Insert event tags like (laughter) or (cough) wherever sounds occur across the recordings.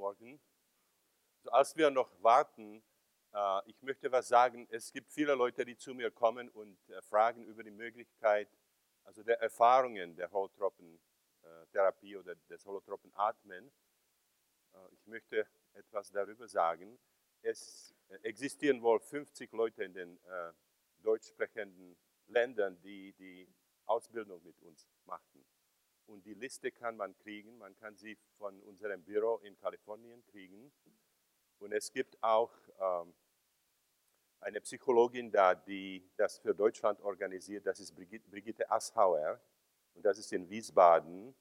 Morgen. Also als wir noch warten, äh, ich möchte was sagen. Es gibt viele Leute, die zu mir kommen und äh, fragen über die Möglichkeit, also der Erfahrungen der Holotropentherapie oder des Holotropenatmen. Äh, ich möchte etwas darüber sagen. Es existieren wohl 50 Leute in den äh, deutsch sprechenden Ländern, die die Ausbildung mit uns machten. Und die Liste kann man kriegen. Man kann sie von unserem Büro in Kalifornien kriegen. Und es gibt auch ähm, eine Psychologin da, die das für Deutschland organisiert. Das ist Brigitte Asshauer. Und das ist in Wiesbaden.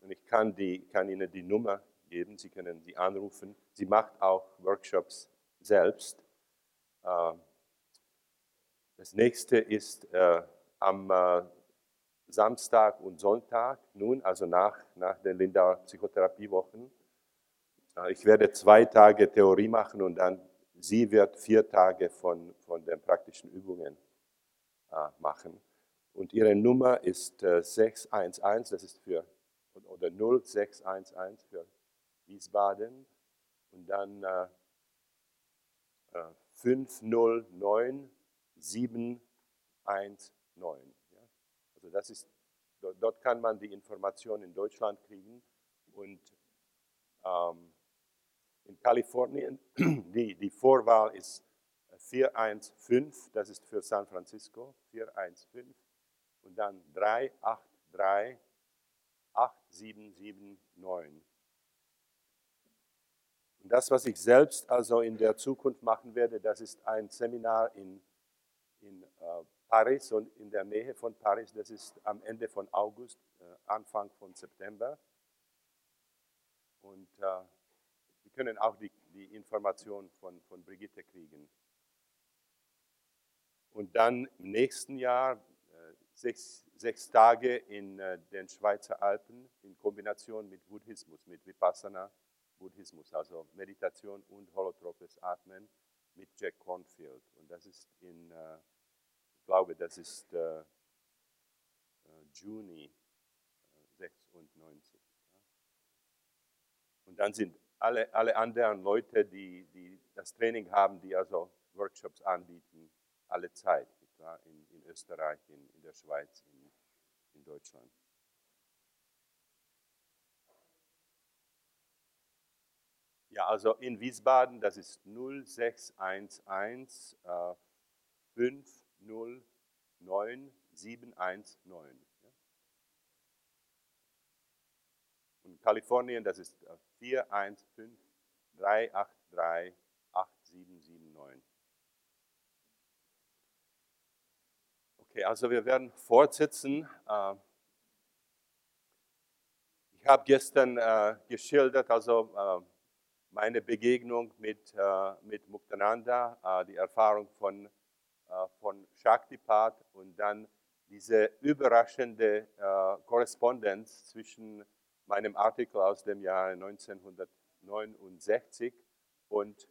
Und ich kann, die, kann Ihnen die Nummer geben. Sie können sie anrufen. Sie macht auch Workshops selbst. Ähm, das nächste ist äh, am äh, Samstag und Sonntag, nun, also nach, nach den Lindauer Psychotherapiewochen. Äh, ich werde zwei Tage Theorie machen und dann sie wird vier Tage von, von den praktischen Übungen äh, machen. Und ihre Nummer ist äh, 611, das ist für, oder 0611 für Wiesbaden. Und dann äh, 509 719. Also das ist, dort kann man die Information in Deutschland kriegen und ähm, in Kalifornien, (clears throat) die, die Vorwahl ist 415, das ist für San Francisco, 415 und dann 383 8779. Und das, was ich selbst also in der Zukunft machen werde, das ist ein Seminar in, in äh, Paris und in der Nähe von Paris. Das ist am Ende von August, äh, Anfang von September. Und äh, Sie können auch die, die Information von, von Brigitte kriegen. Und dann im nächsten Jahr äh, sechs, sechs Tage in äh, den Schweizer Alpen in Kombination mit Buddhismus, mit Vipassana Buddhismus, also Meditation und holotropes Atmen mit Jack Cornfield. Und das ist in äh, glaube, das ist äh, äh Juni äh, 96. Ja. Und dann sind alle, alle anderen Leute, die, die das Training haben, die also Workshops anbieten, alle Zeit, in, in Österreich, in, in der Schweiz, in, in Deutschland. Ja, also in Wiesbaden, das ist 0611 äh, 5 09719. Und Kalifornien, das ist 415 383 8779. Okay, also wir werden fortsetzen. Äh, ich habe gestern äh, geschildert, also äh, meine Begegnung mit, mit Muktananda, die Erfahrung von äh, von Shaktipat und dann diese überraschende äh, Korrespondenz zwischen meinem Artikel aus dem Jahre 1969 und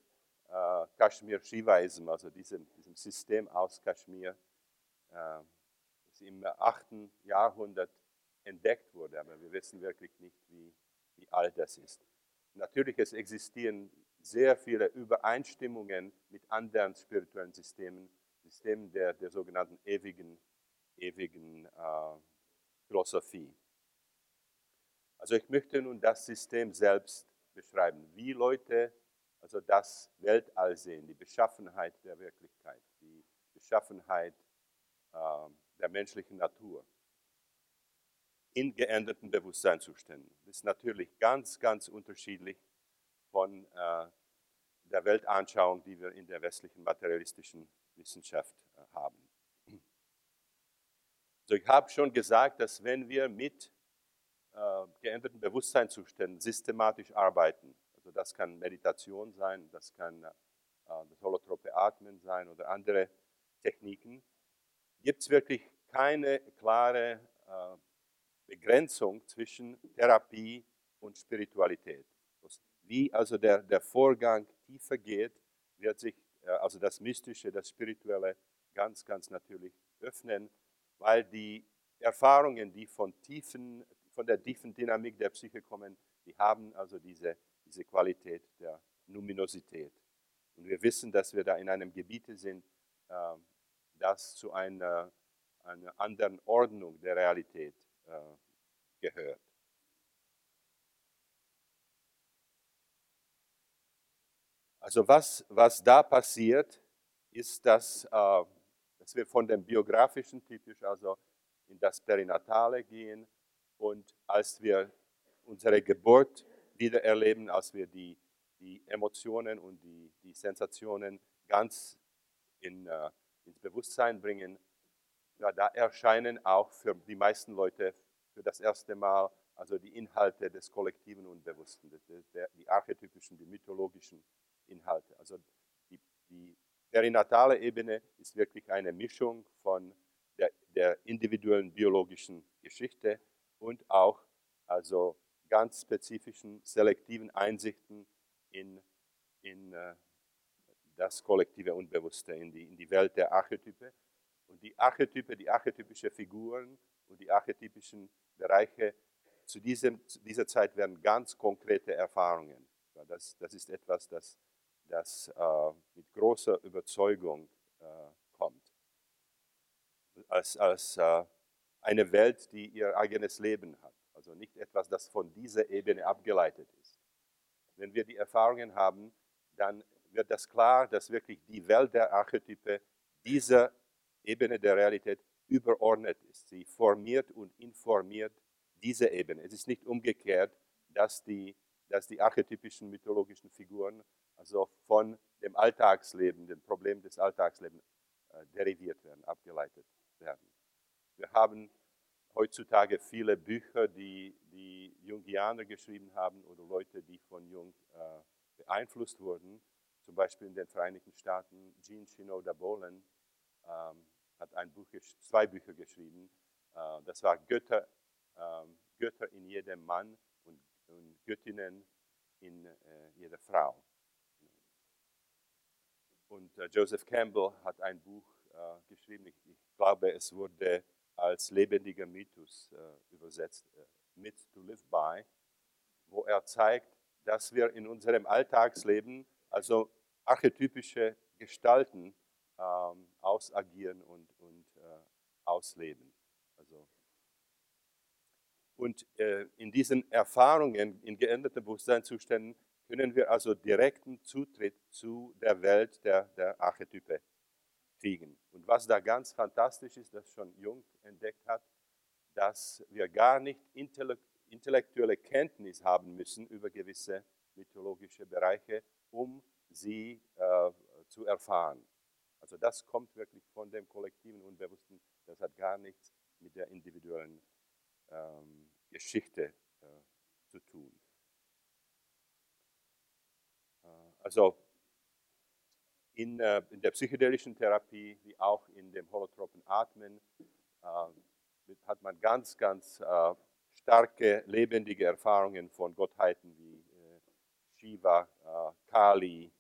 äh, Kashmir Shivaism, also diesem, diesem System aus Kashmir, äh, das im 8. Jahrhundert entdeckt wurde, aber wir wissen wirklich nicht, wie, wie alt das ist. Natürlich, es existieren sehr viele Übereinstimmungen mit anderen spirituellen Systemen, System der, der sogenannten ewigen, ewigen äh, Philosophie. Also ich möchte nun das System selbst beschreiben, wie Leute also das Weltall sehen, die Beschaffenheit der Wirklichkeit, die Beschaffenheit äh, der menschlichen Natur in geänderten Bewusstseinszuständen. Das ist natürlich ganz, ganz unterschiedlich von äh, der Weltanschauung, die wir in der westlichen materialistischen Wissenschaft äh, haben. (clears throat) So, ich habe schon gesagt, dass wenn wir mit äh, geänderten Bewusstseinszuständen systematisch arbeiten, also das kann Meditation sein, das kann äh, das holotrope Atmen sein oder andere Techniken, gibt es wirklich keine klare äh, Begrenzung zwischen Therapie und Spiritualität. Wie also der, der Vorgang tiefer geht, wird sich also das Mystische, das Spirituelle ganz, ganz natürlich öffnen, weil die Erfahrungen, die von, tiefen, von der tiefen Dynamik der Psyche kommen, die haben also diese, diese Qualität der Numinosität. Und wir wissen, dass wir da in einem Gebiet sind, äh, das zu einer, einer anderen Ordnung der Realität äh, gehört. Also was, was da passiert, ist, dass, äh, dass wir von dem biografischen typisch also in das Perinatale gehen und als wir unsere Geburt wieder erleben, als wir die, die Emotionen und die, die Sensationen ganz in, uh, ins Bewusstsein bringen, ja, da erscheinen auch für die meisten Leute für das erste Mal also die Inhalte des kollektiven Unbewussten, die, die archetypischen, die mythologischen Inhalte. Also die, die perinatale Ebene ist wirklich eine Mischung von der, der individuellen biologischen Geschichte und auch also ganz spezifischen selektiven Einsichten in, in uh, das kollektive Unbewusste, in die, in die Welt der Archetype. Und die Archetype, die archetypischen Figuren und die archetypischen Bereiche, zu, diesem, zu dieser Zeit werden ganz konkrete Erfahrungen. Das, das ist etwas, das, das äh, mit großer Überzeugung äh, kommt. Als, als äh, eine Welt, die ihr eigenes Leben hat. Also nicht etwas, das von dieser Ebene abgeleitet ist. Wenn wir die Erfahrungen haben, dann wird das klar, dass wirklich die Welt der Archetype dieser Ebene der Realität überordnet ist. Sie formiert und informiert diese Ebene. Es ist nicht umgekehrt, dass die, dass die archetypischen mythologischen Figuren also von dem Alltagsleben, dem Problem des Alltagslebens äh, deriviert werden, abgeleitet werden. Wir haben heutzutage viele Bücher, die die Jungianer geschrieben haben oder Leute, die von Jung äh, beeinflusst wurden. Zum Beispiel in den Vereinigten Staaten, Jean Shinoda Bolen ähm, hat ein Buch, zwei Bücher geschrieben. Äh, das war Götter, ähm, Götter in jedem Mann und, und Göttinnen in äh, jeder Frau. Und äh, Joseph Campbell hat ein Buch äh, geschrieben, ich, glaube, es wurde als lebendiger Mythos äh, übersetzt, Myth to Live By, wo er zeigt, dass wir in unserem Alltagsleben also archetypische Gestalten ähm, ausagieren und, und äh, ausleben. Also und äh, in diesen Erfahrungen, in geänderten Bewusstseinszuständen, können wir also direkten Zutritt zu der Welt der, der Archetype kriegen. Und was da ganz fantastisch ist, das schon Jung entdeckt hat, dass wir gar nicht intellektuelle Kenntnis haben müssen über gewisse mythologische Bereiche, um sie äh, zu erfahren. Also das kommt wirklich von dem kollektiven Unbewussten, das hat gar nichts mit der individuellen ähm, Geschichte äh, zu tun. Äh, also in, äh, in, der psychedelischen Therapie wie auch in dem holotropen Atmen äh, hat man ganz, ganz äh, starke, lebendige Erfahrungen von Gottheiten wie äh, Shiva, Kali,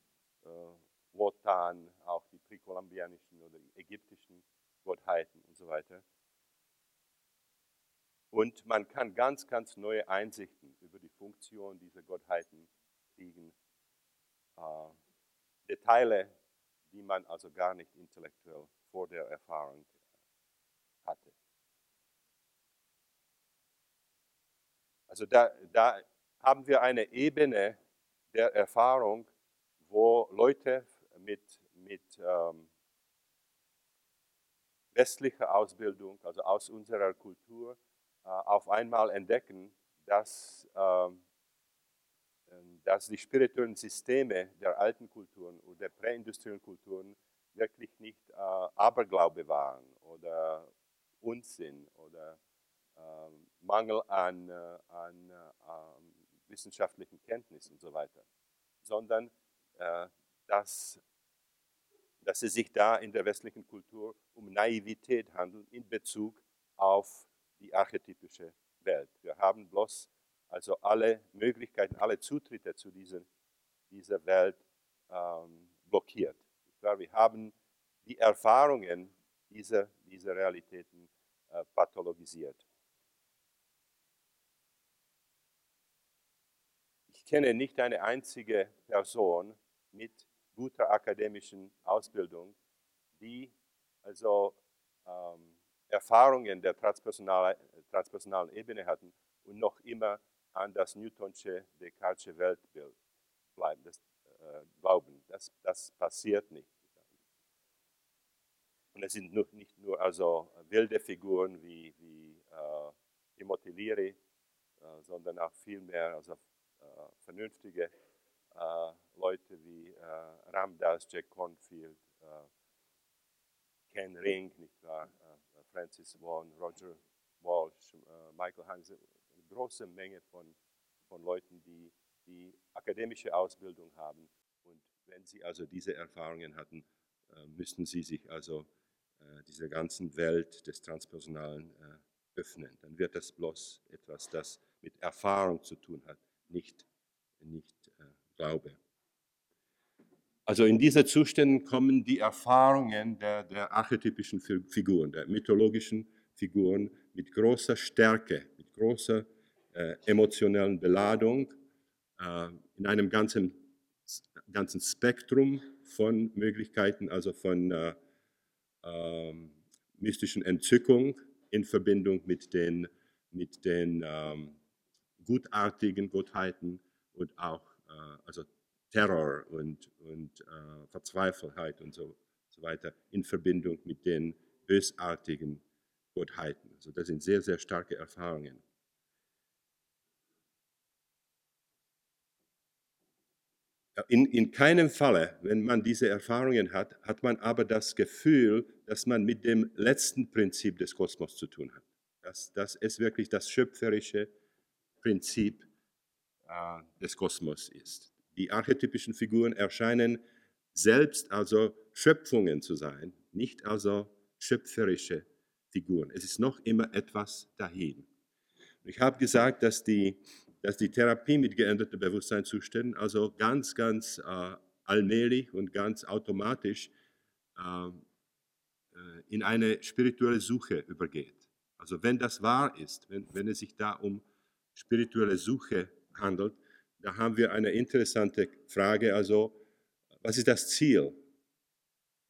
Wotan, auch die präkolumbianischen oder ägyptischen Gottheiten und so weiter. Und man kann ganz, ganz neue Einsichten über die Funktion dieser Gottheiten kriegen. Äh, Details, die man also gar nicht intellektuell vor der Erfahrung hatte. Also da, da haben wir eine Ebene der Erfahrung, wo Leute mit, mit ähm, westlicher Ausbildung, also aus unserer Kultur, äh, auf einmal entdecken, dass, ähm, dass die spirituellen Systeme der alten Kulturen oder der präindustriellen Kulturen wirklich nicht äh, Aberglaube waren oder Unsinn oder ähm, Mangel an, äh, an wissenschaftlichen Kenntnissen und so weiter, sondern dass, dass es sich da in der westlichen Kultur um Naivität handelt in Bezug auf die archetypische Welt. Wir haben bloß also alle Möglichkeiten, alle Zutritte zu dieser, dieser Welt ähm, blockiert. Wir haben die Erfahrungen dieser, dieser Realitäten äh, pathologisiert. Ich kenne nicht eine einzige Person mit guter akademischen Ausbildung, die also ähm, Erfahrungen der transpersonalen, transpersonalen Ebene hatten und noch immer an das Newtonsche Descartesche Weltbild bleiben, das, äh, glauben. Das, das passiert nicht. Und es sind nicht nur also wilde Figuren wie, wie äh, Immobiliere, äh, sondern auch vielmehr also, äh, vernünftige äh, Leute wie äh, Ramdas, Jack Cornfield, äh, Ken Ring, nicht wahr? Francis Vaughan, Roger Walsh, Michael Hansen, große Menge von, von Leuten, die die akademische Ausbildung haben. Und wenn sie also diese Erfahrungen hatten, müssten sie sich also dieser ganzen Welt des Transpersonalen öffnen. Dann wird das bloß etwas, das mit Erfahrung zu tun hat, nicht, nicht Glaube. Also in diese Zustände kommen die Erfahrungen der, der archetypischen Figuren, der mythologischen Figuren mit großer Stärke, mit großer äh, emotionalen Beladung, äh, in einem ganzen, ganzen Spektrum von Möglichkeiten, also von äh, ähm, mystischen Entzückung in Verbindung mit den, mit den ähm, gutartigen Gottheiten und auch äh, also Terror und, und äh, Verzweifelheit und so, so weiter in Verbindung mit den bösartigen Gottheiten. Also das sind sehr, sehr starke Erfahrungen. In, in keinem Falle, wenn man diese Erfahrungen hat, hat man aber das Gefühl, dass man mit dem letzten Prinzip des Kosmos zu tun hat. Dass, dass es wirklich das schöpferische Prinzip äh, des Kosmos ist. Die archetypischen Figuren erscheinen selbst also Schöpfungen zu sein, nicht also schöpferische Figuren. Es ist noch immer etwas dahin. Ich habe gesagt, dass die, dass die Therapie mit geänderten Bewusstseinszuständen also ganz, ganz äh, allmählich und ganz automatisch äh, äh in eine spirituelle Suche übergeht. Also wenn das wahr ist, wenn, wenn es sich da um spirituelle Suche handelt, da haben wir eine interessante Frage. Also, was ist das Ziel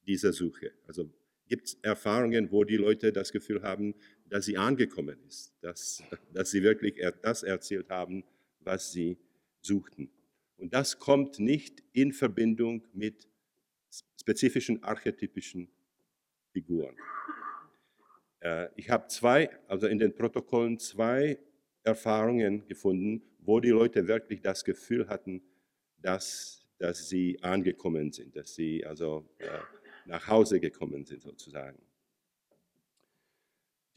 dieser Suche? Also, gibt es Erfahrungen, wo die Leute das Gefühl haben, dass sie angekommen ist, dass, (laughs) dass sie wirklich das erzählt haben, was sie suchten? Und das kommt nicht in Verbindung mit spezifischen archetypischen Figuren. Äh, ich habe zwei, also in den Protokollen zwei Erfahrungen gefunden, wo die Leute wirklich das Gefühl hatten, dass, dass sie angekommen sind, dass sie also äh, nach Hause gekommen sind sozusagen.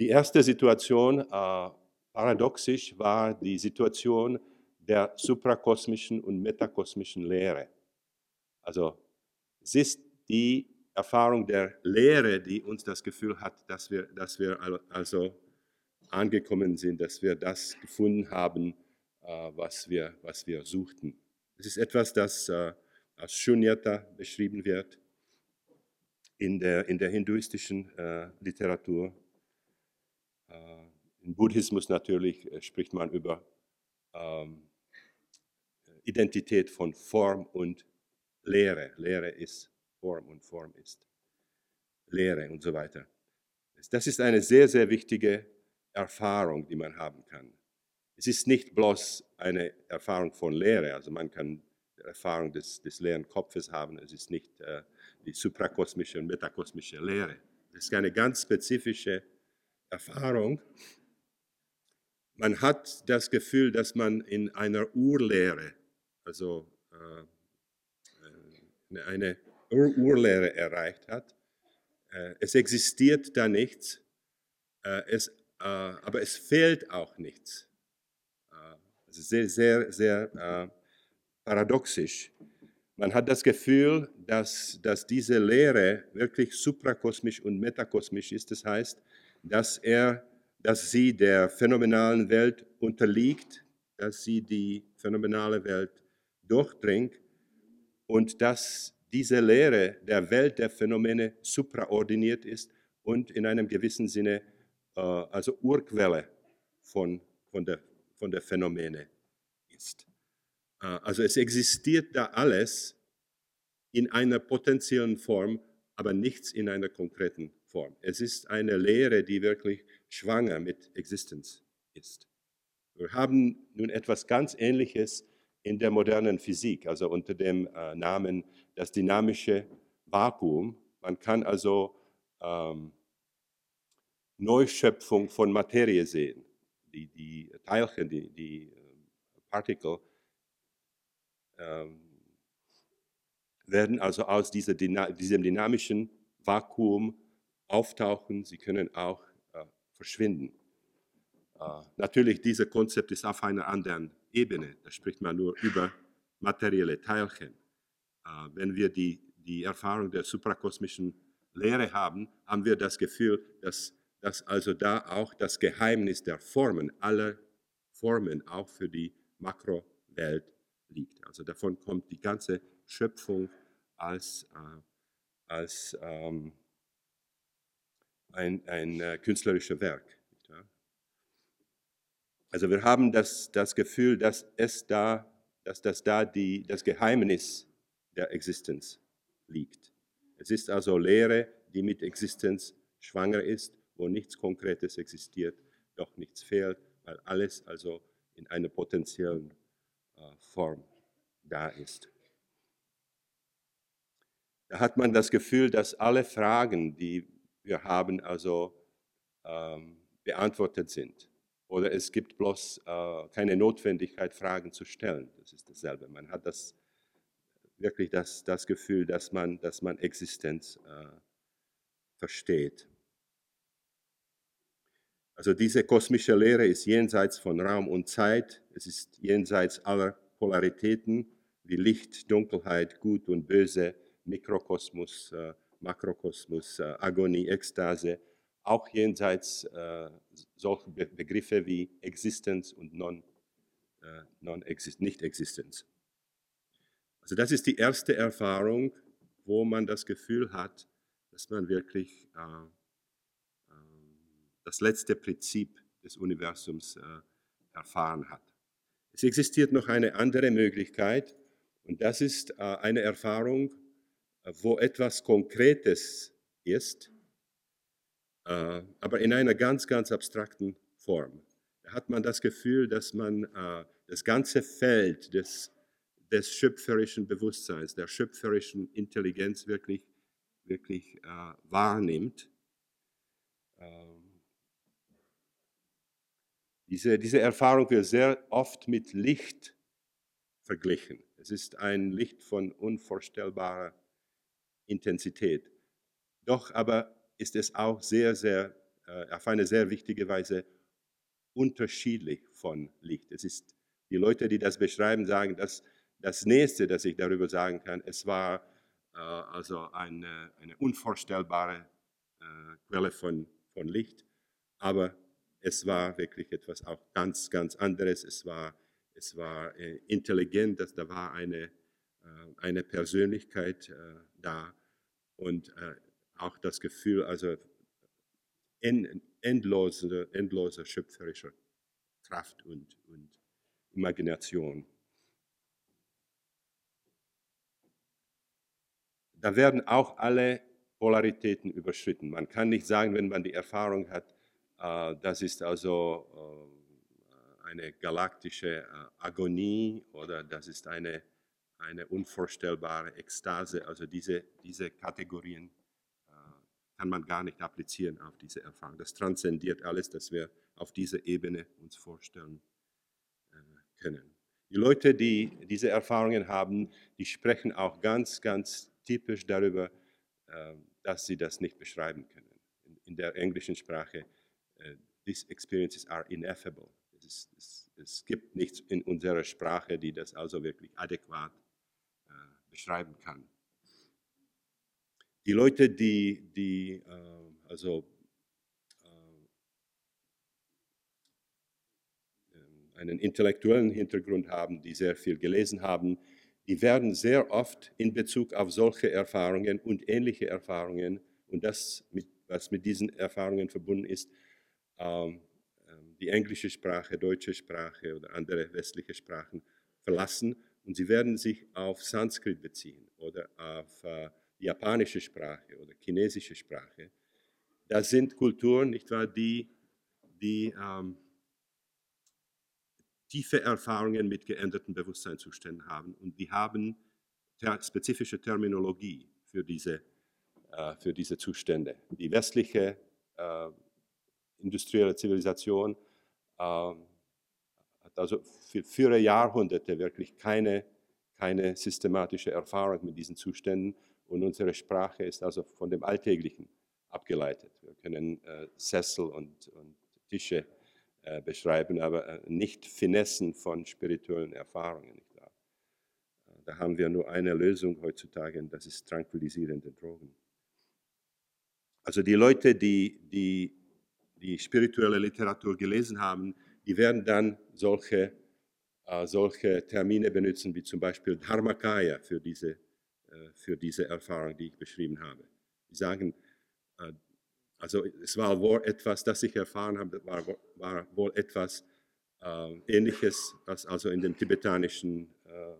Die erste Situation, äh, paradoxisch, war die Situation der suprakosmischen und metakosmischen Lehre. Also es ist die Erfahrung der Lehre, die uns das Gefühl hat, dass wir, dass wir also angekommen sind, dass wir das gefunden haben, äh, was wir, was wir suchten. Es ist etwas, das äh, als Shunyata beschrieben wird in der, in der hinduistischen äh, Literatur. Im Buddhismus natürlich spricht man über ähm, Identität von Form und Lehre. Lehre ist Form und Form ist Lehre und so weiter. Das ist eine sehr, sehr wichtige Erfahrung, die man haben kann. Es ist nicht bloß eine Erfahrung von Lehre, also man kann die Erfahrung des, des leeren Kopfes haben, es ist nicht äh, die suprakosmische und metakosmische Lehre. Es ist eine ganz spezifische Erfahrung. Man hat das Gefühl, dass man in einer Urlehre, also äh, äh eine Ur Urlehre erreicht hat. Äh, es existiert da nichts, äh, es, äh, aber es fehlt auch nichts. Ist sehr, sehr, sehr paradoxisch. Man hat das Gefühl, dass, dass diese Lehre wirklich suprakosmisch und metakosmisch ist. Das heißt, dass, er, dass sie der phänomenalen Welt unterliegt, dass sie die phänomenale Welt durchdringt und dass diese Lehre der Welt der Phänomene supraordiniert ist und in einem gewissen Sinne äh, also Urquelle von, von der von der Phänomene ist. also es existiert da alles in einer potenziellen Form, aber nichts in einer konkreten Form. Es ist eine Lehre, die wirklich schwanger mit Existenz ist. Wir haben nun etwas ganz Ähnliches in der modernen Physik, also unter dem äh, Namen das dynamische Vakuum. Man kann also ähm, Neuschöpfung von Materie sehen. Die, die Teilchen, die, die äh, Partikel ähm, werden also aus dieser, diesem dynamischen Vakuum auftauchen, sie können auch äh, verschwinden. Äh, natürlich, dieses Konzept ist auf einer anderen Ebene. Da spricht man nur über materielle Teilchen. Äh, wenn wir die, die Erfahrung der suprakosmischen Lehre haben, haben wir das Gefühl, dass, dass also da auch das Geheimnis der Formen, aller Formen auch für die Makrowelt liegt. Also davon kommt die ganze Schöpfung als, äh, als ähm, ein, ein äh, künstlerisches Werk. Also wir haben das, das Gefühl, dass es da, dass das da die, das Geheimnis der Existenz liegt. Es ist also Lehre, die mit Existenz schwanger ist, wo nichts Konkretes existiert, doch nichts fehlt, weil alles also in einer potenziellen äh, Form da ist. Da hat man das Gefühl, dass alle Fragen, die wir haben, also ähm, beantwortet sind. Oder es gibt bloß äh, keine Notwendigkeit, Fragen zu stellen. Das ist dasselbe. Man hat das, wirklich das, das Gefühl, dass man, dass man Existenz äh, versteht. Also diese kosmische Lehre ist jenseits von Raum und Zeit. Es ist jenseits aller Polaritäten wie Licht, Dunkelheit, Gut und Böse, Mikrokosmos, äh, Makrokosmos, äh, Agonie, Ekstase auch jenseits äh, solcher Be Begriffe wie Existenz und non, äh, non -Exist Nicht-Existenz. Also das ist die erste Erfahrung, wo man das Gefühl hat, dass man wirklich äh, äh das letzte Prinzip des Universums äh, erfahren hat. Es existiert noch eine andere Möglichkeit und das ist äh, eine Erfahrung, wo etwas Konkretes ist, äh, aber in einer ganz, ganz abstrakten Form. Da hat man das Gefühl, dass man äh, das ganze Feld des, des schöpferischen Bewusstseins, der schöpferischen Intelligenz wirklich, wirklich äh, wahrnimmt. Ähm, diese, diese Erfahrung wird sehr oft mit Licht verglichen. Es ist ein Licht von unvorstellbarer Intensität. Doch aber ist es auch sehr, sehr, äh, auf eine sehr wichtige Weise unterschiedlich von Licht. Es ist, die Leute, die das beschreiben, sagen, dass das Nächste, das ich darüber sagen kann, es war äh, also eine, eine unvorstellbare äh, Quelle von, von Licht, aber es war wirklich etwas auch ganz, ganz anderes. Es war, es war äh, intelligent, dass da war eine, eine Persönlichkeit äh, da und auch das Gefühl, also endlose, endlose schöpferische Kraft und, und Imagination. Da werden auch alle Polaritäten überschritten. Man kann nicht sagen, wenn man die Erfahrung hat, äh, das ist also äh, eine galaktische äh, Agonie oder das ist eine, eine unvorstellbare Ekstase. Also diese, diese Kategorien kann man gar nicht applizieren auf diese Erfahrung. Das transzendiert alles, das wir auf dieser Ebene uns vorstellen äh, können. Die Leute, die diese Erfahrungen haben, die sprechen auch ganz, ganz typisch darüber, äh, dass sie das nicht beschreiben können. In der englischen Sprache, äh, these experiences are ineffable. Es, es, es, gibt nichts in unserer Sprache, die das also wirklich adäquat beschreiben kann. Die Leute, die, die äh, also äh, einen intellektuellen Hintergrund haben, die sehr viel gelesen haben, die werden sehr oft in Bezug auf solche Erfahrungen und ähnliche Erfahrungen und das, mit, was mit diesen Erfahrungen verbunden ist, ähm, ähm, die englische Sprache, deutsche Sprache oder andere westliche Sprachen verlassen und sie werden sich auf Sanskrit beziehen oder auf äh, japanische Sprache oder chinesische Sprache. Das sind Kulturen, nicht wahr, die, die ähm, tiefe Erfahrungen mit geänderten Bewusstseinszuständen haben und die haben ter spezifische Terminologie für diese, äh, für diese Zustände. Die westliche äh, industrielle Zivilisation äh, hat also für, für Jahrhunderte wirklich keine, keine systematische Erfahrung mit diesen Zuständen und unsere Sprache ist also von dem Alltäglichen abgeleitet. Wir können äh, Sessel und, und Tische äh, beschreiben, aber äh, nicht Finessen von spirituellen Erfahrungen. Nicht wahr? Äh, da haben wir nur eine Lösung heutzutage, und das ist tranquillisierende Drogen. Also die Leute, die, die die spirituelle Literatur gelesen haben, die werden dann solche, äh, solche Termine benutzen, wie zum Beispiel Dharmakaya für diese, äh, für diese Erfahrung, die ich beschrieben habe. Die sagen, äh, also es war wohl etwas, das ich erfahren habe, war, war wohl etwas äh, Ähnliches, was also in dem tibetanischen äh,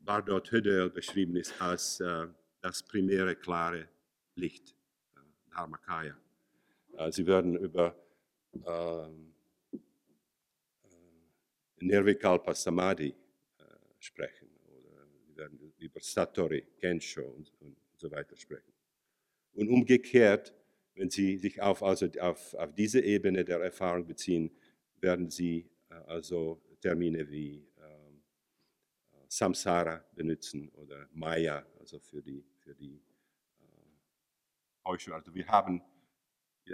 Bardot Hödel beschrieben ist als äh, das primäre klare Licht, äh, Dharmakaya. Sie werden über ähm, äh, Nirvikalpa Samadhi äh, sprechen oder werden über Satori, Kensho und, und so weiter sprechen. Und umgekehrt wenn Sie sich auf, also auf, auf diese Ebene der Erfahrung beziehen, werden Sie äh, also Termine wie ähm, Samsara benutzen oder Maya, also für die, für die äh. Also wir haben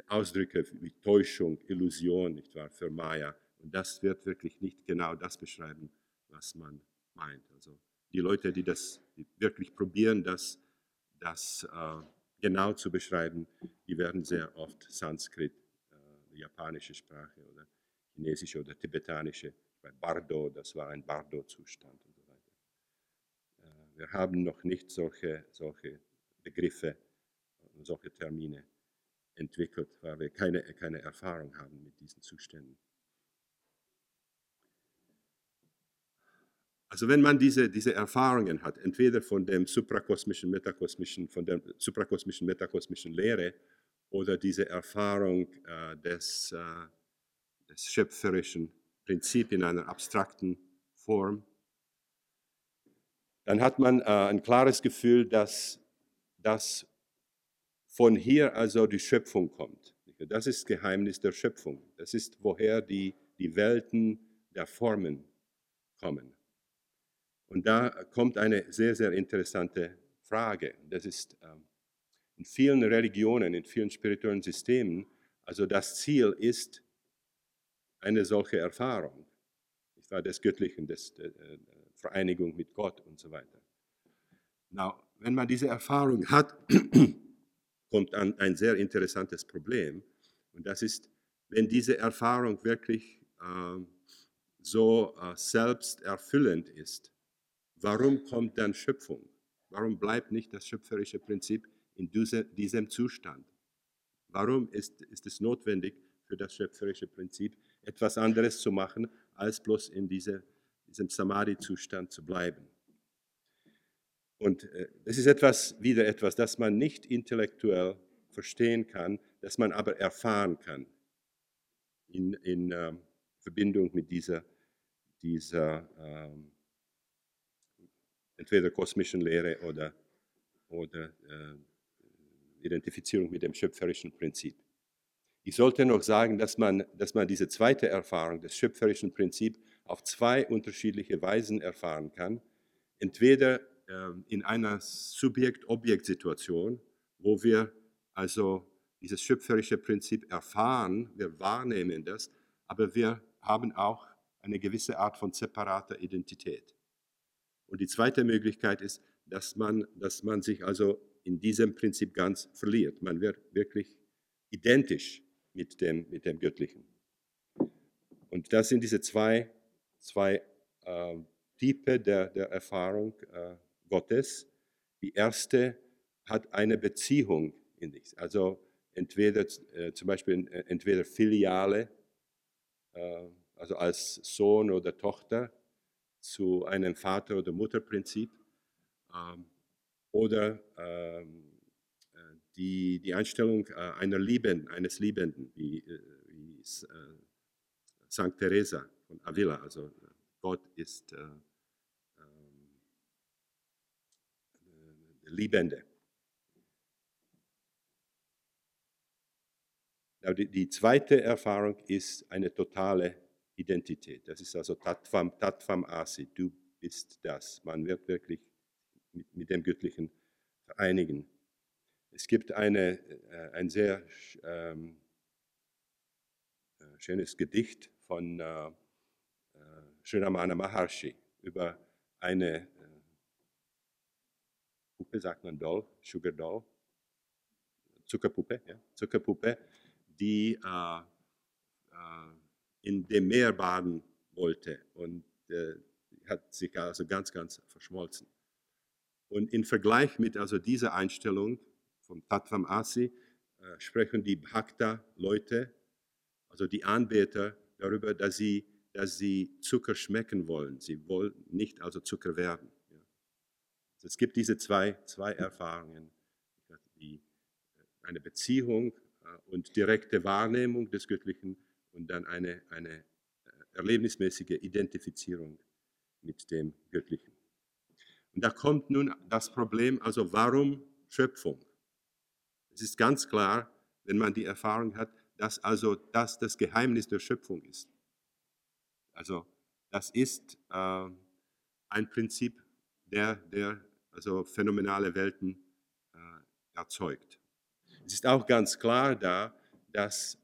Ausdrücke wie Täuschung, Illusion, nicht wahr, für Maya. Und das wird wirklich nicht genau das beschreiben, was man meint. Also die Leute, die das die wirklich probieren, das, das äh, genau zu beschreiben, die werden sehr oft Sanskrit, äh, japanische Sprache oder chinesische oder tibetanische, bei Bardo, das war ein Bardo-Zustand und so weiter. Äh, wir haben noch nicht solche, solche Begriffe und solche Termine entwickelt, weil wir keine, keine Erfahrung haben mit diesen Zuständen. Also wenn man diese, diese Erfahrungen hat, entweder von dem suprakosmischen, metakosmischen, von der suprakosmischen, metakosmischen Lehre oder diese Erfahrung äh, des, äh, des schöpferischen Prinzips in einer abstrakten Form, dann hat man äh, ein klares Gefühl, dass, dass von hier also die Schöpfung kommt. Das ist das Geheimnis der Schöpfung. Das ist, woher die, die Welten der Formen kommen. Und da kommt eine sehr, sehr interessante Frage. Das ist ähm, in vielen Religionen, in vielen spirituellen Systemen, also das Ziel ist eine solche Erfahrung, ich war des Göttlichen, des, der Vereinigung mit Gott und so weiter. Now, wenn man diese Erfahrung hat, (clears throat) kommt an ein sehr interessantes Problem. Und das ist, wenn diese Erfahrung wirklich äh, so äh, selbsterfüllend ist, Warum kommt dann Schöpfung? Warum bleibt nicht das schöpferische Prinzip in diesem Zustand? Warum ist, ist es notwendig für das schöpferische Prinzip etwas anderes zu machen, als bloß in diese, diesem Samadhi-Zustand zu bleiben? Und äh, das ist etwas, wieder etwas, das man nicht intellektuell verstehen kann, das man aber erfahren kann in, in äh, Verbindung mit dieser, dieser ähm, entweder kosmischen Lehre oder, oder äh, Identifizierung mit dem schöpferischen Prinzip. Ich sollte noch sagen, dass man, dass man diese zweite Erfahrung des schöpferischen Prinzips auf zwei unterschiedliche Weisen erfahren kann. Entweder äh, in einer Subjekt-Objekt-Situation, wo wir also dieses schöpferische Prinzip erfahren, wir wahrnehmen das, aber wir haben auch eine gewisse Art von separater Identität. Und die zweite Möglichkeit ist, dass man, dass man sich also in diesem Prinzip ganz verliert. Man wird wirklich identisch mit dem, mit dem Göttlichen. Und das sind diese zwei, zwei äh, Typen der, der Erfahrung äh, Gottes. Die erste hat eine Beziehung in sich. Also entweder äh, zum Beispiel äh, entweder Filiale, äh, also als Sohn oder Tochter zu einem Vater- oder Mutterprinzip ähm, oder ähm, äh, die, die Einstellung äh, einer Lieben, eines Liebenden, wie, äh, wie äh, St. Teresa von Avila, also Gott ist äh, ähm, Liebende. Die, die zweite Erfahrung ist eine totale Identität. Das ist also Tattvam, Tattvam Asi, du bist das. Man wird wirklich mit, mit dem Göttlichen vereinigen. Es gibt eine, äh, ein sehr ähm, äh, schönes Gedicht von äh, Sri Ramana Maharshi über eine äh, Puppe, sagt man Doll, Sugar Doll, Zuckerpuppe, ja, Zuckerpuppe, die äh, äh, in dem Meer baden wollte und äh, hat sich also ganz, ganz verschmolzen. Und im Vergleich mit also dieser Einstellung vom Tattvam Asi äh, sprechen die Bhakta-Leute, also die Anbeter, darüber, dass sie, dass sie Zucker schmecken wollen. Sie wollen nicht also Zucker werden. Ja. Also es gibt diese zwei, zwei Erfahrungen, die, äh, eine Beziehung äh, und direkte Wahrnehmung des Göttlichen und dann eine, eine äh, erlebnismäßige Identifizierung mit dem Göttlichen. Und da kommt nun das Problem, also warum Schöpfung? Es ist ganz klar, wenn man die Erfahrung hat, dass also das das Geheimnis der Schöpfung ist. Also das ist äh, ein Prinzip, der, der also phänomenale Welten äh, erzeugt. Es ist auch ganz klar da, dass,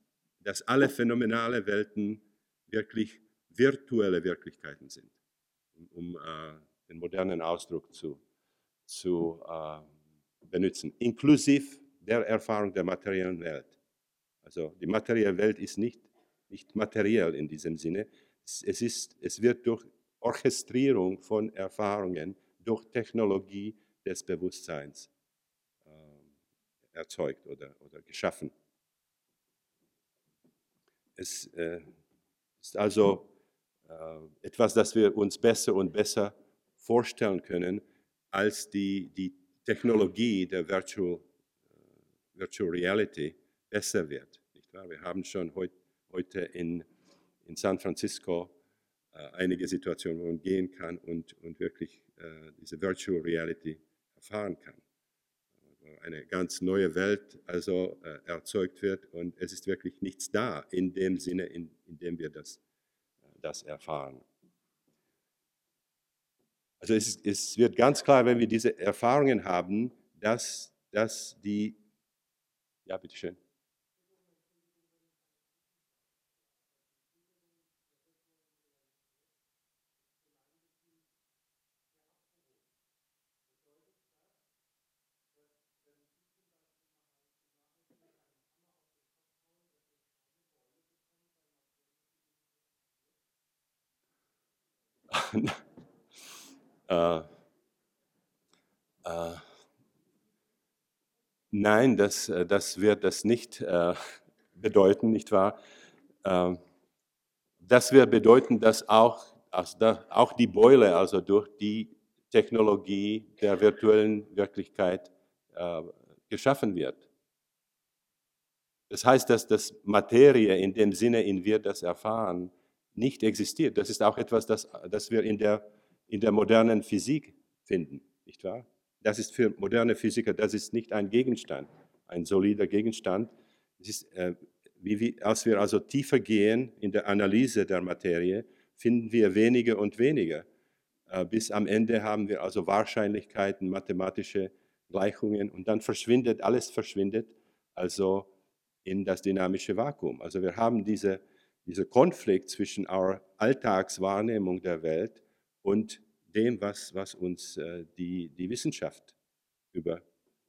dass alle phänomenale Welten wirklich virtuelle Wirklichkeiten sind, um, um äh, den modernen Ausdruck zu, zu äh, benutzen, inklusive der Erfahrung der materiellen Welt. Also die materielle Welt ist nicht, nicht materiell in diesem Sinne. Es, ist, es wird durch Orchestrierung von Erfahrungen, durch Technologie des Bewusstseins äh, erzeugt oder, oder geschaffen. Es äh, ist also äh, etwas, das wir uns besser und besser vorstellen können, als die, die Technologie der Virtual, äh, Virtual Reality besser wird. Nicht wahr? Wir haben schon heut, heute in, in San Francisco äh, einige Situationen, wo man gehen kann und, und wirklich äh, diese Virtual Reality erfahren kann. Eine ganz neue Welt also äh, erzeugt wird und es ist wirklich nichts da in dem Sinne, in, in dem wir das, äh, das erfahren. Also es, es wird ganz klar, wenn wir diese Erfahrungen haben, dass, dass die, ja, bitteschön. (laughs) Äh, äh, nein, das, äh, das wird das nicht äh, bedeuten, nicht wahr? Ähm, das wird bedeuten, dass auch, also da, auch die Beule, also durch die Technologie der virtuellen Wirklichkeit äh, geschaffen wird. Das heißt, dass das Materie in dem Sinne, in wir das erfahren, nicht existiert. Das ist auch etwas, das, das wir in der in der modernen Physik finden, nicht wahr? Das ist für moderne Physiker, das ist nicht ein Gegenstand, ein solider Gegenstand. Es ist, äh, wie wir, als wir also tiefer gehen in der Analyse der Materie, finden wir weniger und weniger. Äh, bis am Ende haben wir also Wahrscheinlichkeiten, mathematische Gleichungen und dann verschwindet, alles verschwindet also in das dynamische Vakuum. Also wir haben diese, dieser Konflikt zwischen our Alltagswahrnehmung der Welt und dem, was, was uns äh, die, die Wissenschaft über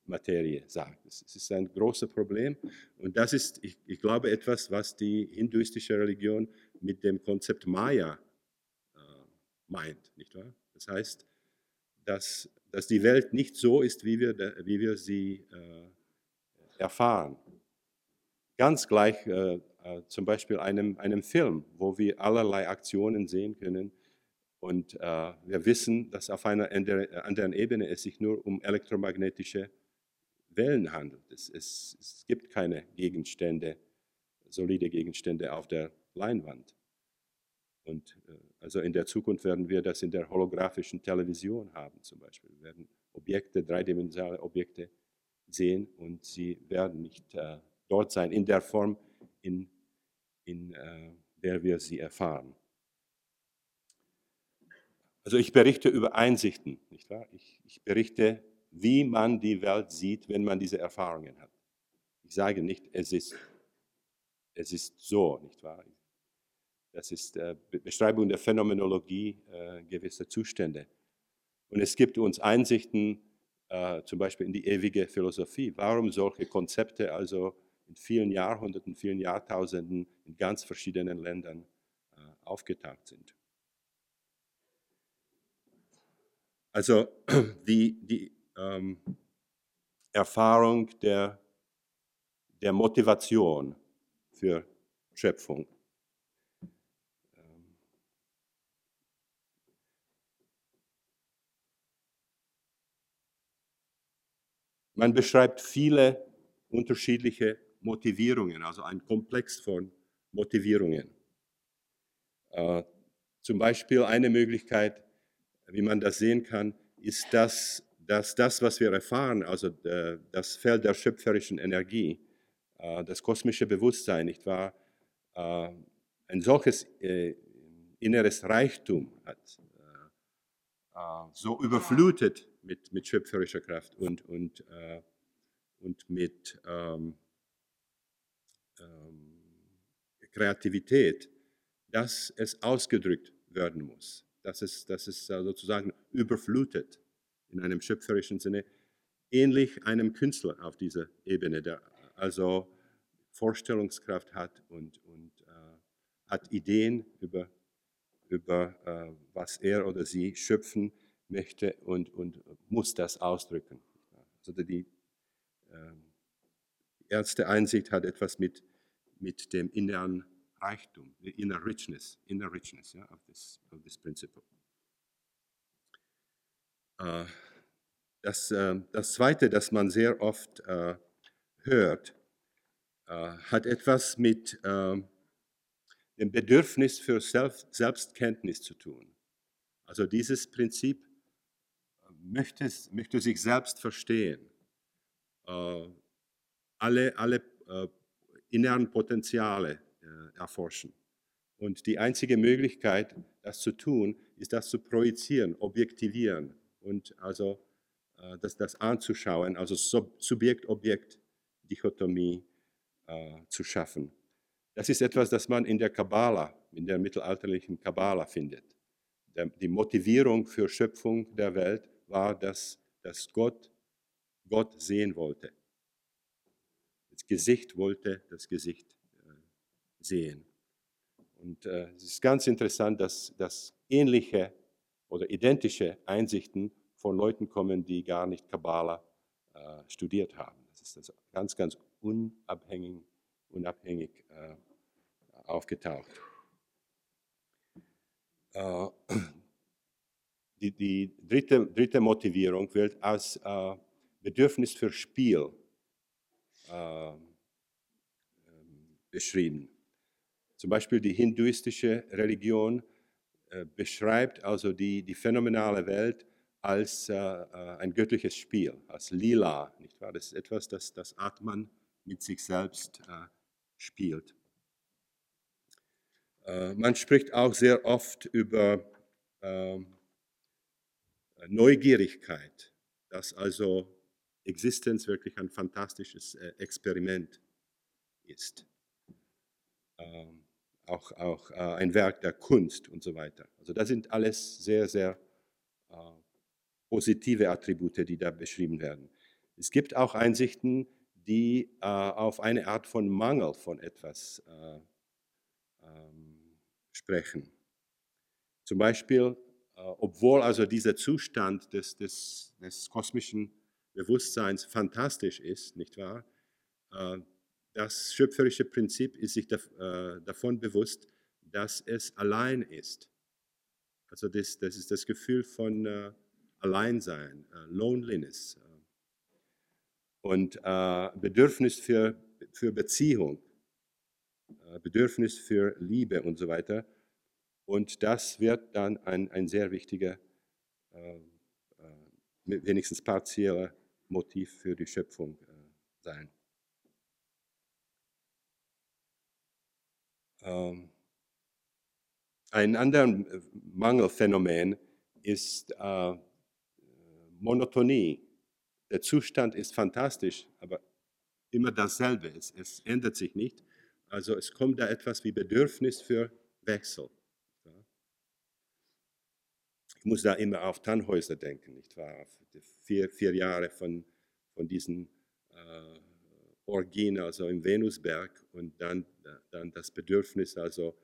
Materie sagt. Es ist ein großes Problem und das ist, ich, ich, glaube, etwas, was die hinduistische Religion mit dem Konzept Maya äh, meint, nicht wahr? Das heißt, dass, dass die Welt nicht so ist, wie wir, wie wir sie äh, erfahren. Ganz gleich äh, äh, zum Beispiel einem, einem Film, wo wir allerlei Aktionen sehen können, Und äh, wir wissen, dass auf einer anderen Ebene es sich nur um elektromagnetische Wellen handelt. Es, es, es gibt keine Gegenstände, solide Gegenstände auf der Leinwand. Und äh, also in der Zukunft werden wir das in der holographischen Television haben zum Beispiel. Wir werden Objekte, dreidimensionale Objekte sehen und sie werden nicht äh, dort sein in der Form, in, in äh, der wir sie erfahren. Also ich berichte über Einsichten, nicht wahr? Ich, ich berichte, wie man die Welt sieht, wenn man diese Erfahrungen hat. Ich sage nicht, es ist, es ist so, nicht wahr? Das ist äh, Beschreibung der Phänomenologie äh, gewisser Zustände. Und es gibt uns Einsichten, äh, zum Beispiel in die ewige Philosophie. Warum solche Konzepte also in vielen Jahrhunderten, vielen Jahrtausenden in ganz verschiedenen Ländern äh, aufgetaucht sind. Also (clears throat) die, die ähm, Erfahrung der, der Motivation für Schöpfung. Man beschreibt viele unterschiedliche Motivierungen, also ein Komplex von Motivierungen. Äh, zum Beispiel eine Möglichkeit, wie man das sehen kann, ist, dass, dass das, was wir erfahren, also äh, das Feld der schöpferischen Energie, äh, das kosmische Bewusstsein, nicht wahr, ein solches inneres Reichtum hat, so überflutet mit, mit schöpferischer Kraft und, und, und mit ähm, Kreativität, dass es ausgedrückt werden muss, dass es, dass es äh, sozusagen überflutet in einem schöpferischen Sinne, ähnlich einem Künstler auf dieser Ebene, der also Vorstellungskraft hat und, und äh, hat Ideen über, über äh, was er oder sie schöpfen möchte und, und muss das ausdrücken. Also die, äh, die erste Einsicht hat etwas mit mit dem inneren Reichtum, the inner richness, inner richness yeah, of, this, of this principle. Uh, das, uh, das Zweite, das man sehr oft uh, hört, hat etwas mit ähm, dem Bedürfnis für Selbst, Selbstkenntnis zu tun. Also dieses Prinzip möchte, möchte sich selbst verstehen. alle, alle inneren Potenziale äh, erforschen. Und die einzige Möglichkeit, das zu tun, ist das zu projizieren, objektivieren und also äh, das, das anzuschauen, also Subjekt-Objekt-Dichotomie äh, zu schaffen. Das ist etwas, das man in der Kabbala, in der mittelalterlichen Kabbala findet. Der, die Motivierung für Schöpfung der Welt war, dass, dass Gott Gott sehen wollte. Gesicht wollte das Gesicht äh, sehen. Und äh, es ist ganz interessant, dass, dass ähnliche oder identische Einsichten von Leuten kommen, die gar nicht Kabbala äh, studiert haben. Das ist das ganz, ganz unabhängig, unabhängig aufgetaucht. Die, die dritte, dritte Motivierung wird als Bedürfnis für Spiel äh, beschrieben. Zum Beispiel die hinduistische Religion äh, beschreibt also die, die phänomenale Welt als äh, äh, ein göttliches Spiel, als Lila, nicht wahr? Das ist etwas, das, das Atman mit sich selbst äh, spielt. Man spricht auch sehr oft über ähm, Neugierigkeit, dass also Existenz wirklich ein fantastisches äh, Experiment ist. Ähm, auch auch äh, ein Werk der Kunst und so weiter. Also das sind alles sehr, sehr äh, positive Attribute, die da beschrieben werden. Es gibt auch Einsichten, die auf eine Art von Mangel von etwas ähm, sprechen. Zum Beispiel, obwohl also dieser Zustand des, des, des kosmischen Bewusstseins fantastisch ist, nicht wahr? Äh, das schöpferische Prinzip ist sich äh, davon bewusst, dass es allein ist. Also das, das ist das Gefühl von äh, Alleinsein, Loneliness und Bedürfnis für, für Beziehung, Bedürfnis für Liebe und so weiter. Und das wird dann ein, ein sehr wichtiger, äh, wenigstens partieller Motiv für die Schöpfung sein. Ähm, ein anderes äh, Mangelphänomen ist äh, Monotonie. Der Zustand ist fantastisch, aber immer dasselbe. Es, es, ändert sich nicht. Also es kommt da etwas wie Bedürfnis für Wechsel. Ich muss da immer auf Tannhäuser denken, nicht wahr? Vier, vier Jahre von, von diesen äh, Orgien, also im Venusberg und dann, dann das Bedürfnis, also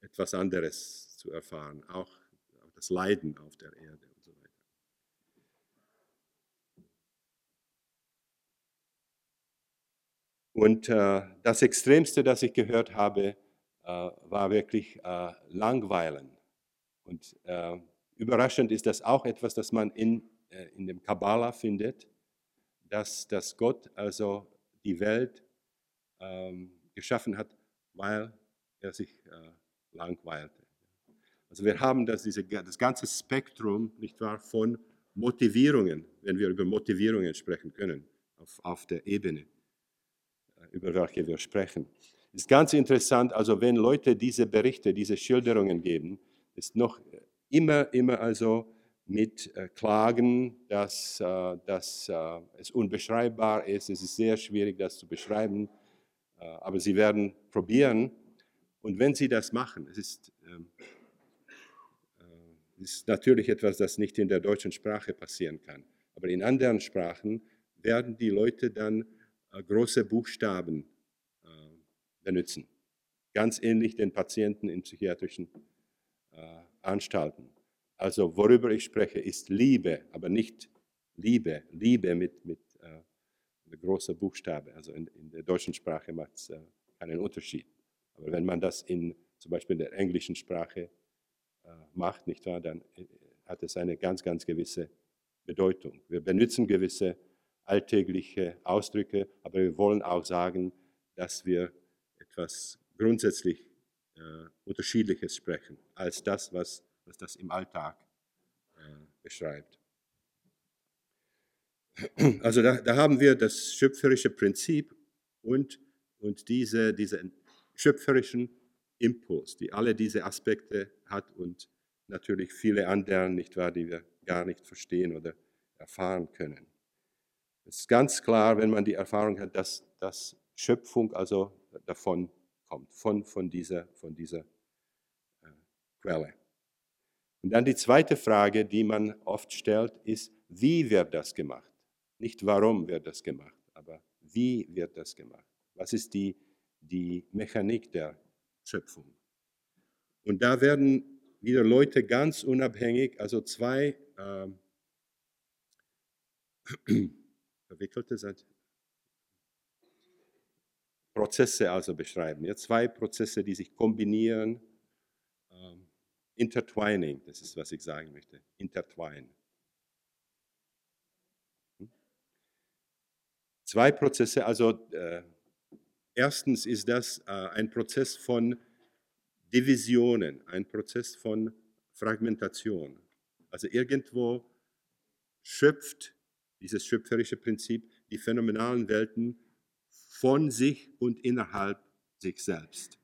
etwas anderes zu erfahren, auch, auch das Leiden auf der Erde und so weiter. Und äh, das Extremste, das ich gehört habe, äh, war wirklich äh, Langweilen. Und äh, überraschend ist das auch etwas, das man in, äh, in dem Kabbalah findet, dass, dass Gott also die Welt ähm, geschaffen hat, weil er sich äh, langweilte. Also wir haben das, diese, das ganze Spektrum, nicht wahr, von Motivierungen, wenn wir über Motivierungen sprechen können, auf, auf der Ebene, äh, über welche wir sprechen. Es ist ganz interessant, also wenn Leute diese Berichte, diese Schilderungen geben, ist noch immer, immer also mit äh, Klagen, dass, äh, dass es unbeschreibbar ist. Es ist sehr schwierig, das zu beschreiben, aber sie werden probieren, und wenn sie das machen, es ist, ähm, äh, ist natürlich etwas, das nicht in der deutschen Sprache passieren kann, aber in anderen Sprachen werden die Leute dann äh, große Buchstaben äh, benutzen. Ganz ähnlich den Patienten in psychiatrischen äh, Anstalten. Also worüber ich spreche, ist Liebe, aber nicht Liebe. Liebe mit, mit äh, großer Buchstabe. Also in, in der deutschen Sprache macht es äh, keinen Unterschied. Aber wenn man das in zum Beispiel in der englischen Sprache äh, macht, nicht wahr, dann äh, hat es eine ganz, ganz gewisse Bedeutung. Wir benutzen gewisse alltägliche Ausdrücke, aber wir wollen auch sagen, dass wir etwas grundsätzlich äh, Unterschiedliches sprechen, als das, was, was das im Alltag äh, beschreibt. Also da, da, haben wir das schöpferische Prinzip und, und diese, diese schöpferischen Impuls, die alle diese Aspekte hat und natürlich viele andere, nicht wahr, die wir gar nicht verstehen oder erfahren können. Es ist ganz klar, wenn man die Erfahrung hat, dass, dass Schöpfung also davon kommt, von, von dieser, von dieser äh, Quelle. Und dann die zweite Frage, die man oft stellt, ist, wie wird das gemacht? Nicht warum wird das gemacht, aber wie wird das gemacht? Was ist die die Mechanik der Schöpfung. Und da werden wieder Leute ganz unabhängig, also zwei (clears throat) äh, verwickelte sind, Prozesse also beschreiben. Ja, zwei Prozesse, die sich kombinieren. Ähm, intertwining, das ist, was ich sagen möchte. Intertwine. Hm? Zwei Prozesse, also äh, Erstens ist das äh, ein Prozess von Divisionen, ein Prozess von Fragmentation. Also irgendwo schöpft dieses schöpferische Prinzip die phänomenalen Welten von sich und innerhalb sich selbst.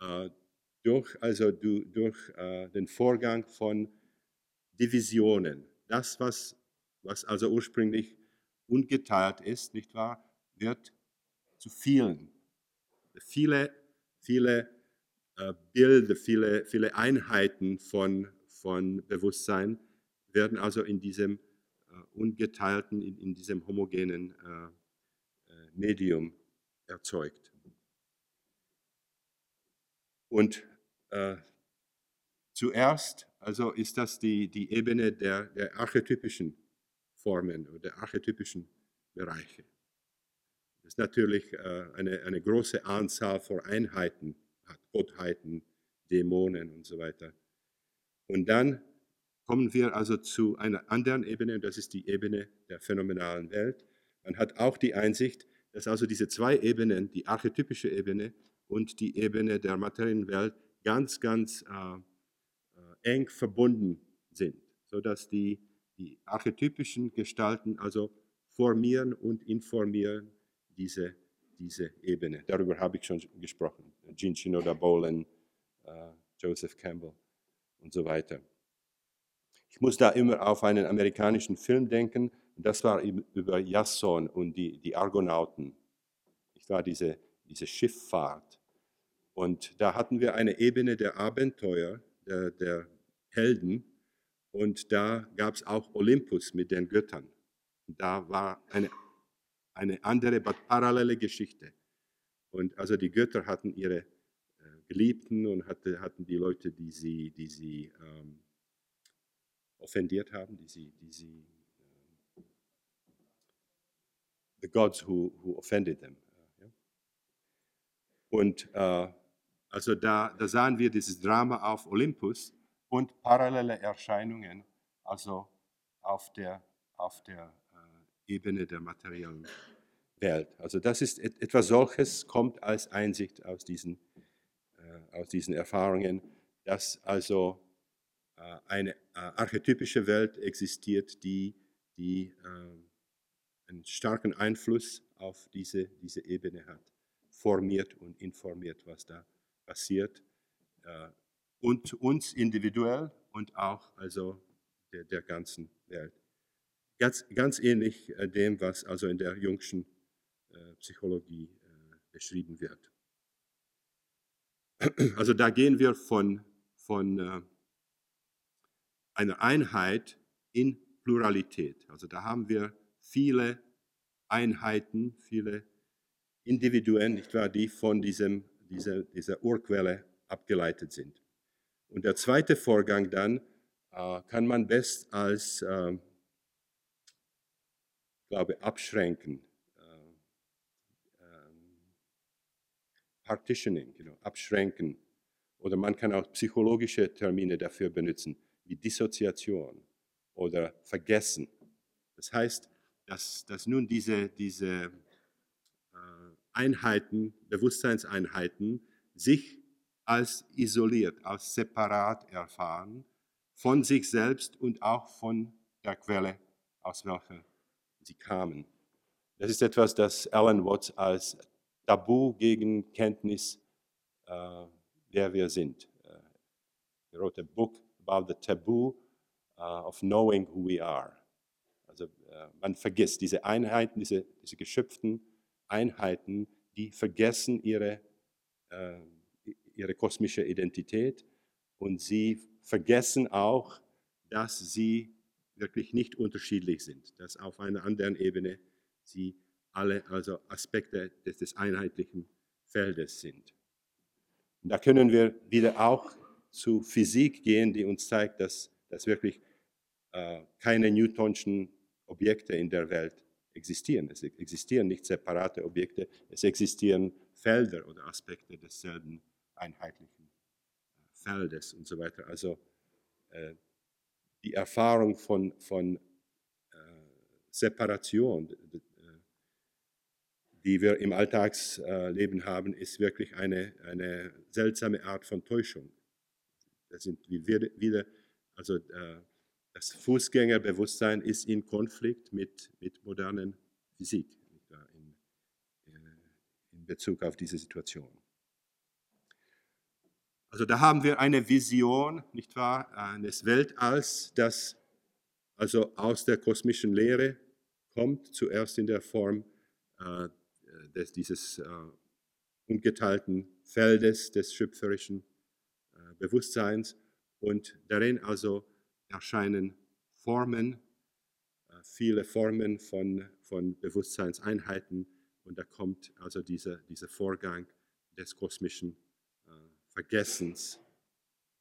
Äh, durch, also du, durch äh, den Vorgang von Divisionen. Das, was, was also ursprünglich ungeteilt ist, nicht wahr, wird zu vielen. Viele, viele äh, Bilder, viele, viele Einheiten von, von Bewusstsein werden also in diesem ungeteilten, in, in diesem homogenen Medium erzeugt. Und äh, zuerst also ist das die, die Ebene der, der archetypischen Formen oder der archetypischen Bereiche es natürlich äh, eine, eine große Anzahl von Einheiten Gottheiten, Dämonen und so weiter. Und dann kommen wir also zu einer anderen Ebene, und das ist die Ebene der phänomenalen Welt. Man hat auch die Einsicht, dass also diese zwei Ebenen, die archetypische Ebene und die Ebene der materiellen Welt, ganz, ganz äh, äh, eng verbunden sind, sodass die, die archetypischen Gestalten also formieren und informieren diese, diese Ebene. Darüber habe ich schon gesprochen. Jean Shinoda Bolen, äh, Joseph Campbell und so weiter. Ich muss da immer auf einen amerikanischen Film denken. Das war über Jasson und die, die Argonauten. Ich war diese, diese Schifffahrt. Und da hatten wir eine Ebene der Abenteuer, der, der Helden. Und da gab es auch Olympus mit den Göttern. Und da war eine, eine andere, parallele Geschichte. Und also die Götter hatten ihre äh, Geliebten und hatte, hatten die Leute, die sie, die sie ähm, offendiert haben, die sie, die sie uh, the gods who, who offended them. Und uh, also da, da sahen wir dieses Drama auf Olympus und parallele Erscheinungen, also auf der, auf der äh, Ebene der materiellen Welt. Also das ist etwas solches, kommt als Einsicht aus diesen, äh, aus diesen Erfahrungen, dass also äh, eine äh, archetypische Welt existiert, die, die ähm, einen starken Einfluss auf diese, diese Ebene hat, formiert und informiert, was da passiert. Äh, und uns individuell und auch also der, der ganzen Welt. Ganz, ganz ähnlich dem, was also in der jungschen Psychologie beschrieben wird. Also da gehen wir von, von eine Einheit in Pluralität. Also da haben wir viele Einheiten, viele Individuen, nicht wahr, die von diesem, dieser, dieser Urquelle abgeleitet sind. Und der zweite Vorgang dann äh, kann man best als, äh, glaube abschränken, äh, ähm, Partitioning, you know, abschränken. Oder man kann auch psychologische Termine dafür benutzen wie Dissoziation oder Vergessen. Das heißt, dass, dass nun diese, diese äh, Einheiten, Bewusstseinseinheiten, sich als isoliert, als separat erfahren von sich selbst und auch von der Quelle, aus welcher sie kamen. Das ist etwas, das Alan Watts als Tabu gegen Kenntnis, äh, wer wir sind. Äh, er wrote a book about the taboo uh, of knowing who we are. Also uh, man vergisst diese Einheiten, diese, diese geschöpften Einheiten, die vergessen ihre, uh, ihre kosmische Identität und sie vergessen auch, dass sie wirklich nicht unterschiedlich sind, dass auf einer anderen Ebene sie alle also Aspekte des, des einheitlichen Feldes sind. Und da können wir wieder auch zu Physik gehen, die uns zeigt, dass, dass wirklich äh, keine Newtonschen Objekte in der Welt existieren. Es existieren nicht separate Objekte, es existieren Felder oder Aspekte desselben einheitlichen äh, Feldes und so weiter. Also äh, die Erfahrung von, von äh, Separation, äh, die wir im Alltagsleben haben, ist wirklich eine, eine seltsame Art von Täuschung. Das sind wieder, also äh, das Fußgängerbewusstsein ist in Konflikt mit, mit modernen Physik in, äh, in Bezug auf diese Situation. Also da haben wir eine Vision, nicht wahr, eines Weltalls, das also aus der kosmischen Lehre kommt, zuerst in der Form äh, des, dieses äh, ungeteilten Feldes des schöpferischen Bewusstseins und darin also erscheinen Formen, äh, viele Formen von, von Bewusstseinseinheiten und da kommt also dieser, dieser Vorgang des kosmischen äh, Vergessens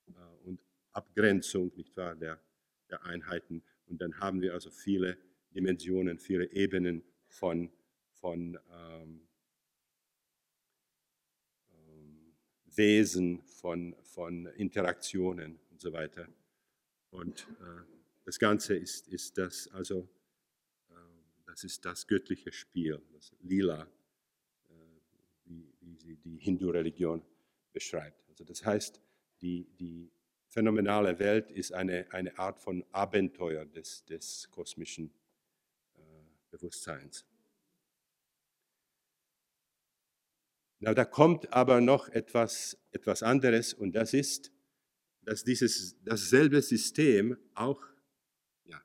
äh, und Abgrenzung nicht wahr, der, der Einheiten. Und dann haben wir also viele Dimensionen, viele Ebenen von, von ähm, Wesen, von, von Interaktionen und so weiter. Und äh, das Ganze ist, ist das, also, äh, das ist das göttliche Spiel, das Lila, äh, wie, wie sie die Hindu-Religion beschreibt. Also das heißt, die, die phänomenale Welt ist eine, eine Art von Abenteuer des, des kosmischen äh, Bewusstseins. Na, da kommt aber noch etwas, etwas anderes und das ist, dass dieses, dasselbe System auch, ja,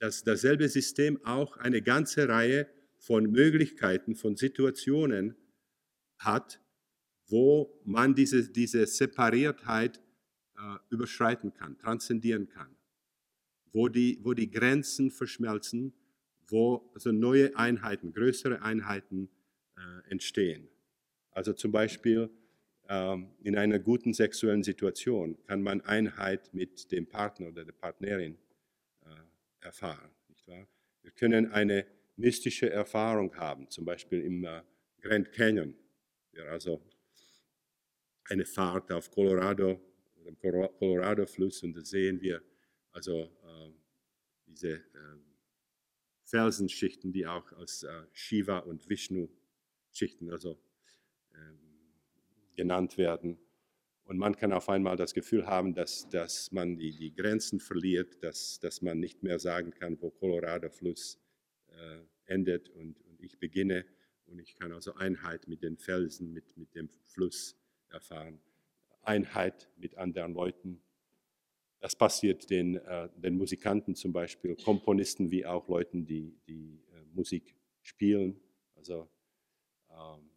dass dasselbe System auch eine ganze Reihe von Möglichkeiten, von Situationen hat, wo man diese, diese Separiertheit äh, überschreiten kann, transzendieren kann, wo die, wo die Grenzen verschmelzen, wo also neue Einheiten, größere Einheiten äh, entstehen. Also zum Beispiel in einer guten sexuellen Situation kann man Einheit mit dem Partner oder der Partnerin äh, erfahren. Nicht wahr? Wir können eine mystische Erfahrung haben, zum Beispiel im äh, Grand Canyon. Ja, also eine Fahrt auf Colorado, dem Colorado-Fluss und da sehen wir also äh, diese äh, Felsenschichten, die auch als Shiva und Vishnu Schichten also ähm, genannt werden. Und man kann auf einmal das Gefühl haben, dass, dass man die, die Grenzen verliert, dass, dass man nicht mehr sagen kann, wo Colorado-Fluss äh, endet und, und ich beginne. Und ich kann also Einheit mit den Felsen, mit, mit dem Fluss erfahren. Einheit mit anderen Leuten. Das passiert den, äh, den Musikanten zum Beispiel, Komponisten wie auch Leuten, die, die äh, Musik spielen. Also ähm,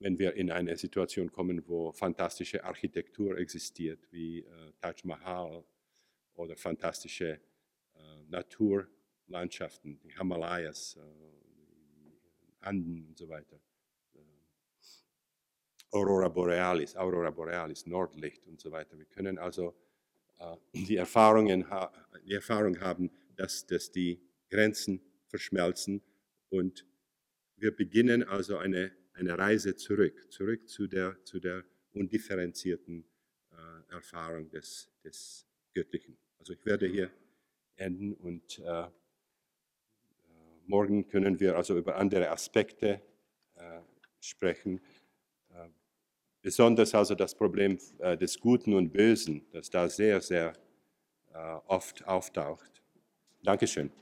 wenn wir in eine Situation kommen, wo fantastische Architektur existiert, wie äh, Taj Mahal oder fantastische äh, Naturlandschaften, die Himalayas, äh, Anden und so weiter. Aurora Borealis, Aurora Borealis, Nordlicht und so weiter. Wir können also die, Erfahrungen, die Erfahrung haben, dass, dass die Grenzen verschmelzen und wir beginnen also eine, eine Reise zurück, zurück zu der, zu der undifferenzierten äh, Erfahrung des, des Göttlichen. Also ich werde hier enden und äh, äh morgen können wir also über andere Aspekte äh, sprechen. Äh, besonders also das Problem äh, des Guten und Bösen, das da sehr, sehr oft auftaucht. Dankeschön.